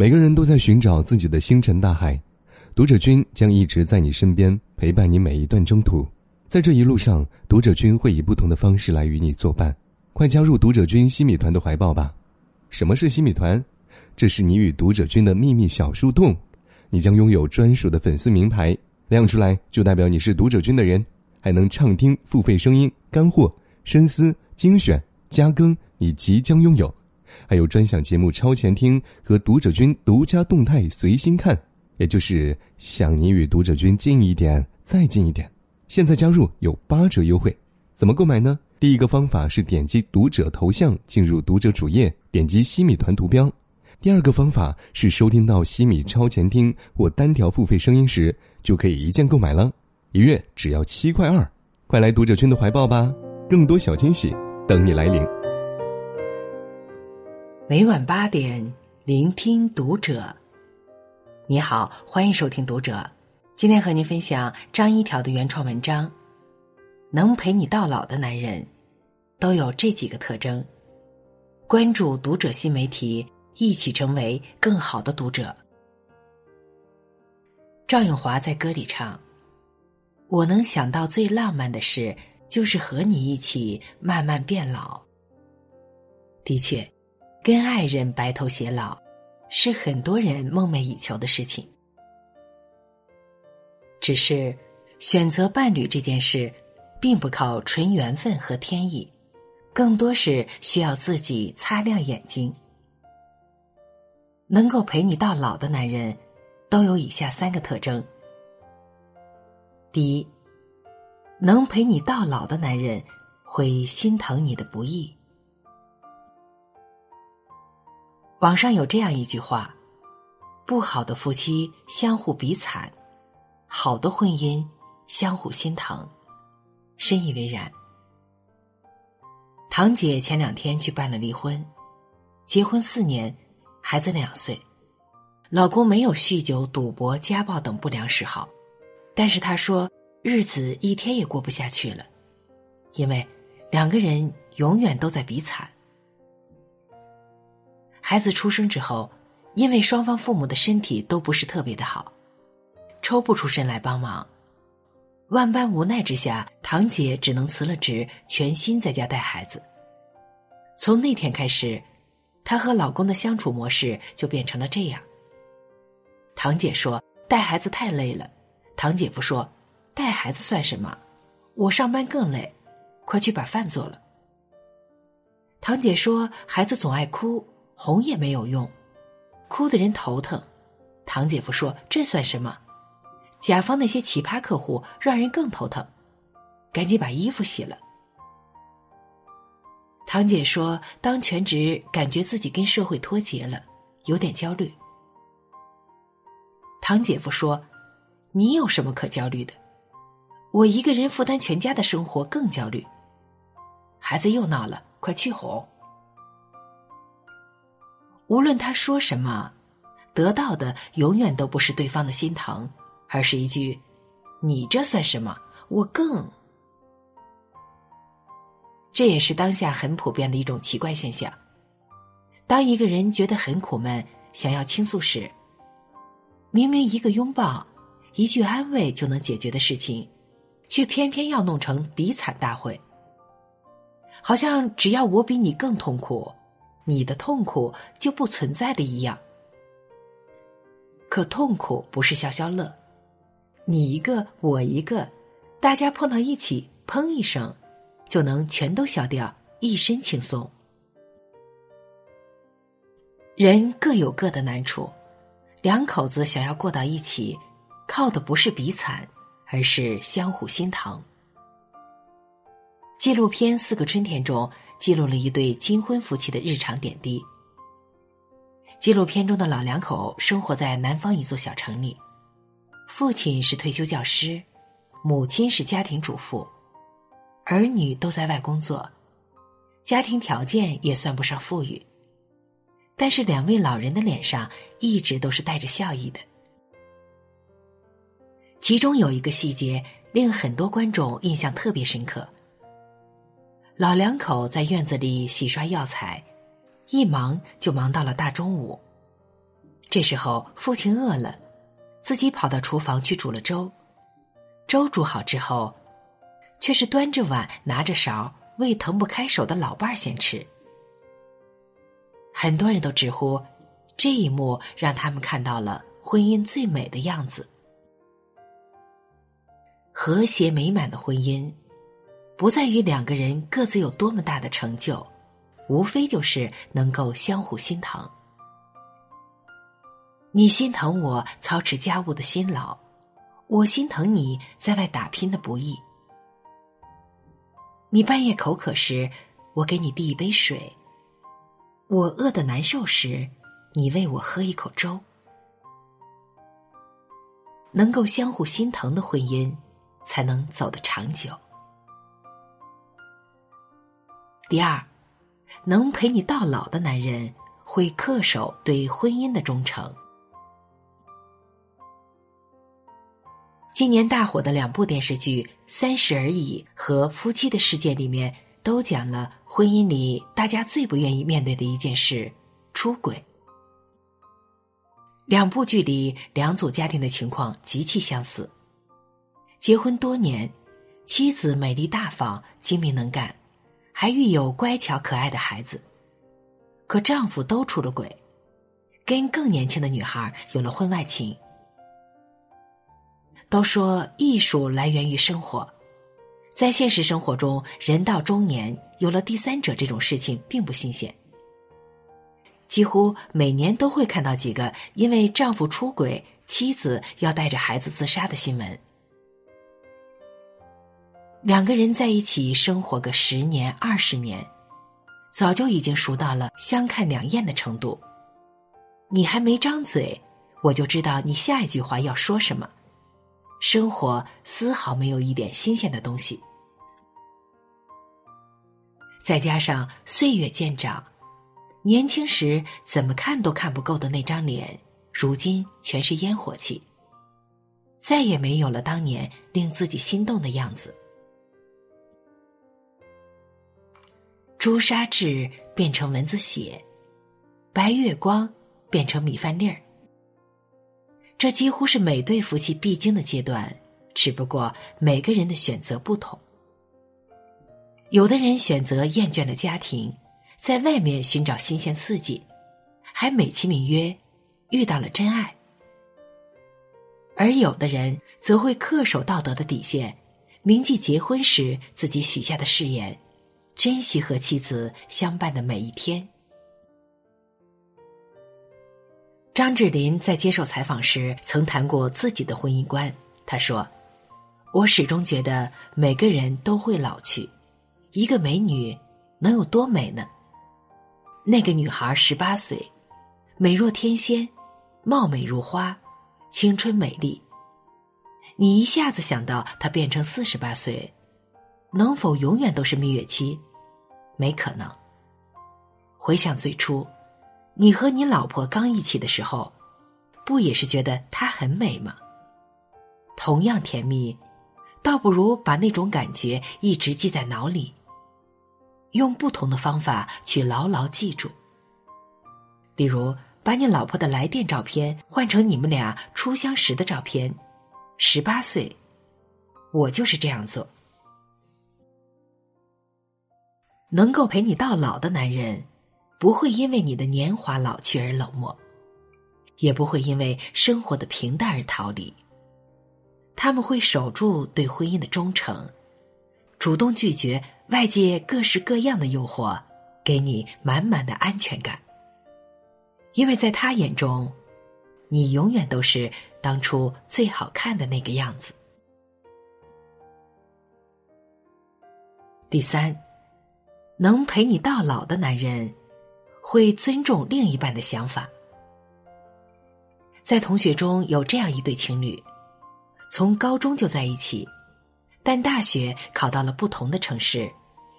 每个人都在寻找自己的星辰大海，读者君将一直在你身边陪伴你每一段征途。在这一路上，读者君会以不同的方式来与你作伴。快加入读者君西米团的怀抱吧！什么是西米团？这是你与读者君的秘密小树洞，你将拥有专属的粉丝名牌，亮出来就代表你是读者君的人，还能畅听付费声音、干货、深思、精选、加更，你即将拥有，还有专享节目超前听和读者君独家动态随心看，也就是想你与读者君近一点，再近一点。现在加入有八折优惠，怎么购买呢？第一个方法是点击读者头像进入读者主页，点击西米团图标。第二个方法是收听到西米超前听或单条付费声音时，就可以一键购买了，一月只要七块二，快来读者君的怀抱吧！更多小惊喜等你来领。每晚八点，聆听读者。你好，欢迎收听读者。今天和您分享张一条的原创文章。能陪你到老的男人，都有这几个特征。关注读者新媒体。一起成为更好的读者。赵咏华在歌里唱：“我能想到最浪漫的事，就是和你一起慢慢变老。”的确，跟爱人白头偕老，是很多人梦寐以求的事情。只是，选择伴侣这件事，并不靠纯缘分和天意，更多是需要自己擦亮眼睛。能够陪你到老的男人，都有以下三个特征。第一，能陪你到老的男人会心疼你的不易。网上有这样一句话：“不好的夫妻相互比惨，好的婚姻相互心疼。”深以为然。堂姐前两天去办了离婚，结婚四年。孩子两岁，老公没有酗酒、赌博、家暴等不良嗜好，但是他说日子一天也过不下去了，因为两个人永远都在比惨。孩子出生之后，因为双方父母的身体都不是特别的好，抽不出身来帮忙，万般无奈之下，堂姐只能辞了职，全心在家带孩子。从那天开始。她和老公的相处模式就变成了这样。堂姐说带孩子太累了，堂姐夫说带孩子算什么，我上班更累，快去把饭做了。堂姐说孩子总爱哭，哄也没有用，哭的人头疼。堂姐夫说这算什么，甲方那些奇葩客户让人更头疼，赶紧把衣服洗了。堂姐说：“当全职，感觉自己跟社会脱节了，有点焦虑。”堂姐夫说：“你有什么可焦虑的？我一个人负担全家的生活更焦虑。孩子又闹了，快去哄。无论他说什么，得到的永远都不是对方的心疼，而是一句：‘你这算什么？我更……’”这也是当下很普遍的一种奇怪现象。当一个人觉得很苦闷，想要倾诉时，明明一个拥抱、一句安慰就能解决的事情，却偏偏要弄成比惨大会。好像只要我比你更痛苦，你的痛苦就不存在的一样。可痛苦不是消消乐，你一个我一个，大家碰到一起，砰一声。就能全都消掉，一身轻松。人各有各的难处，两口子想要过到一起，靠的不是比惨，而是相互心疼。纪录片《四个春天》中记录了一对金婚夫妻的日常点滴。纪录片中的老两口生活在南方一座小城里，父亲是退休教师，母亲是家庭主妇。儿女都在外工作，家庭条件也算不上富裕，但是两位老人的脸上一直都是带着笑意的。其中有一个细节令很多观众印象特别深刻：老两口在院子里洗刷药材，一忙就忙到了大中午。这时候父亲饿了，自己跑到厨房去煮了粥。粥煮好之后，却是端着碗拿着勺喂腾不开手的老伴儿先吃。很多人都直呼，这一幕让他们看到了婚姻最美的样子。和谐美满的婚姻，不在于两个人各自有多么大的成就，无非就是能够相互心疼。你心疼我操持家务的辛劳。我心疼你在外打拼的不易。你半夜口渴时，我给你递一杯水；我饿得难受时，你喂我喝一口粥。能够相互心疼的婚姻，才能走得长久。第二，能陪你到老的男人，会恪守对婚姻的忠诚。今年大火的两部电视剧《三十而已》和《夫妻的世界》里面，都讲了婚姻里大家最不愿意面对的一件事——出轨。两部剧里两组家庭的情况极其相似：结婚多年，妻子美丽大方、精明能干，还育有乖巧可爱的孩子，可丈夫都出了轨，跟更年轻的女孩有了婚外情。都说艺术来源于生活，在现实生活中，人到中年有了第三者这种事情并不新鲜。几乎每年都会看到几个因为丈夫出轨，妻子要带着孩子自杀的新闻。两个人在一起生活个十年、二十年，早就已经熟到了相看两厌的程度。你还没张嘴，我就知道你下一句话要说什么。生活丝毫没有一点新鲜的东西，再加上岁月渐长，年轻时怎么看都看不够的那张脸，如今全是烟火气，再也没有了当年令自己心动的样子。朱砂痣变成蚊子血，白月光变成米饭粒儿。这几乎是每对夫妻必经的阶段，只不过每个人的选择不同。有的人选择厌倦了家庭，在外面寻找新鲜刺激，还美其名曰遇到了真爱；而有的人则会恪守道德的底线，铭记结婚时自己许下的誓言，珍惜和妻子相伴的每一天。张智霖在接受采访时曾谈过自己的婚姻观。他说：“我始终觉得每个人都会老去，一个美女能有多美呢？那个女孩十八岁，美若天仙，貌美如花，青春美丽。你一下子想到她变成四十八岁，能否永远都是蜜月期？没可能。回想最初。”你和你老婆刚一起的时候，不也是觉得她很美吗？同样甜蜜，倒不如把那种感觉一直记在脑里，用不同的方法去牢牢记住。例如，把你老婆的来电照片换成你们俩初相识的照片，十八岁，我就是这样做。能够陪你到老的男人。不会因为你的年华老去而冷漠，也不会因为生活的平淡而逃离。他们会守住对婚姻的忠诚，主动拒绝外界各式各样的诱惑，给你满满的安全感。因为在他眼中，你永远都是当初最好看的那个样子。第三，能陪你到老的男人。会尊重另一半的想法。在同学中有这样一对情侣，从高中就在一起，但大学考到了不同的城市，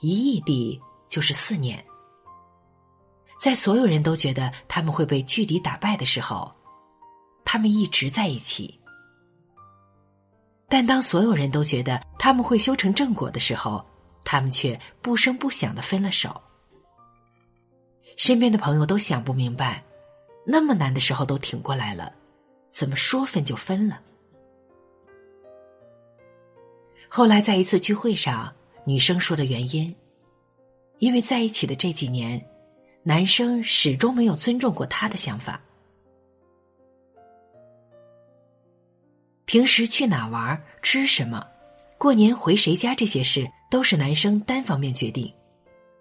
一异地就是四年。在所有人都觉得他们会被距离打败的时候，他们一直在一起；但当所有人都觉得他们会修成正果的时候，他们却不声不响的分了手。身边的朋友都想不明白，那么难的时候都挺过来了，怎么说分就分了？后来在一次聚会上，女生说的原因，因为在一起的这几年，男生始终没有尊重过她的想法。平时去哪玩、吃什么、过年回谁家这些事，都是男生单方面决定，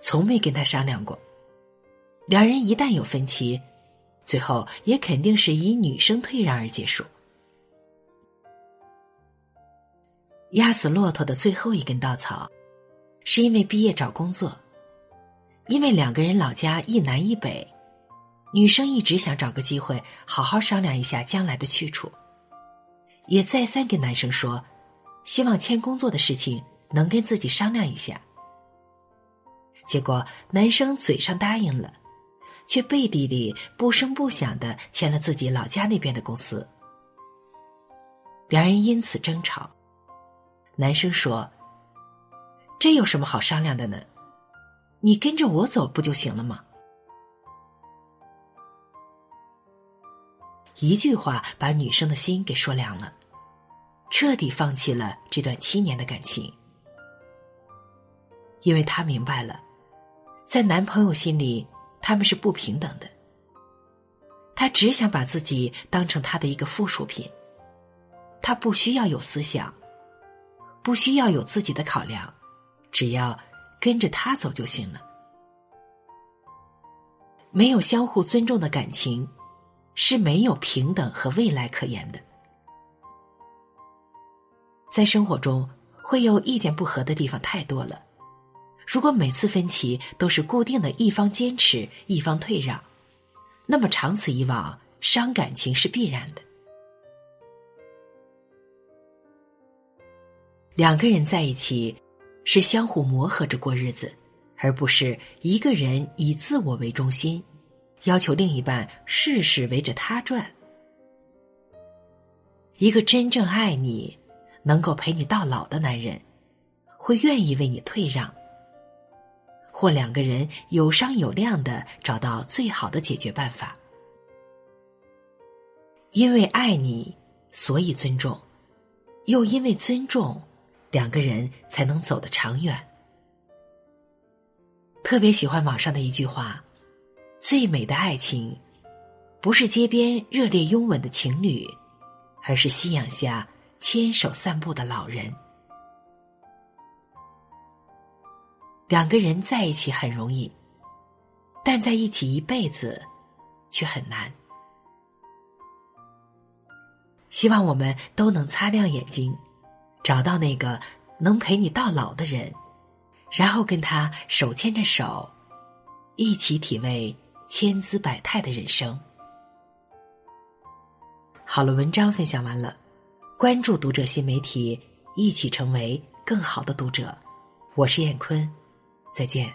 从没跟他商量过。两人一旦有分歧，最后也肯定是以女生退让而结束。压死骆驼的最后一根稻草，是因为毕业找工作。因为两个人老家一南一北，女生一直想找个机会好好商量一下将来的去处，也再三跟男生说，希望签工作的事情能跟自己商量一下。结果男生嘴上答应了。却背地里不声不响的签了自己老家那边的公司，两人因此争吵。男生说：“这有什么好商量的呢？你跟着我走不就行了吗？”一句话把女生的心给说凉了，彻底放弃了这段七年的感情，因为她明白了，在男朋友心里。他们是不平等的。他只想把自己当成他的一个附属品，他不需要有思想，不需要有自己的考量，只要跟着他走就行了。没有相互尊重的感情，是没有平等和未来可言的。在生活中，会有意见不合的地方太多了。如果每次分歧都是固定的一方坚持一方退让，那么长此以往，伤感情是必然的。两个人在一起，是相互磨合着过日子，而不是一个人以自我为中心，要求另一半事事围着他转。一个真正爱你、能够陪你到老的男人，会愿意为你退让。或两个人有商有量的找到最好的解决办法，因为爱你，所以尊重，又因为尊重，两个人才能走得长远。特别喜欢网上的一句话：“最美的爱情，不是街边热烈拥吻的情侣，而是夕阳下牵手散步的老人。”两个人在一起很容易，但在一起一辈子却很难。希望我们都能擦亮眼睛，找到那个能陪你到老的人，然后跟他手牵着手，一起体味千姿百态的人生。好了，文章分享完了，关注读者新媒体，一起成为更好的读者。我是燕坤。再见。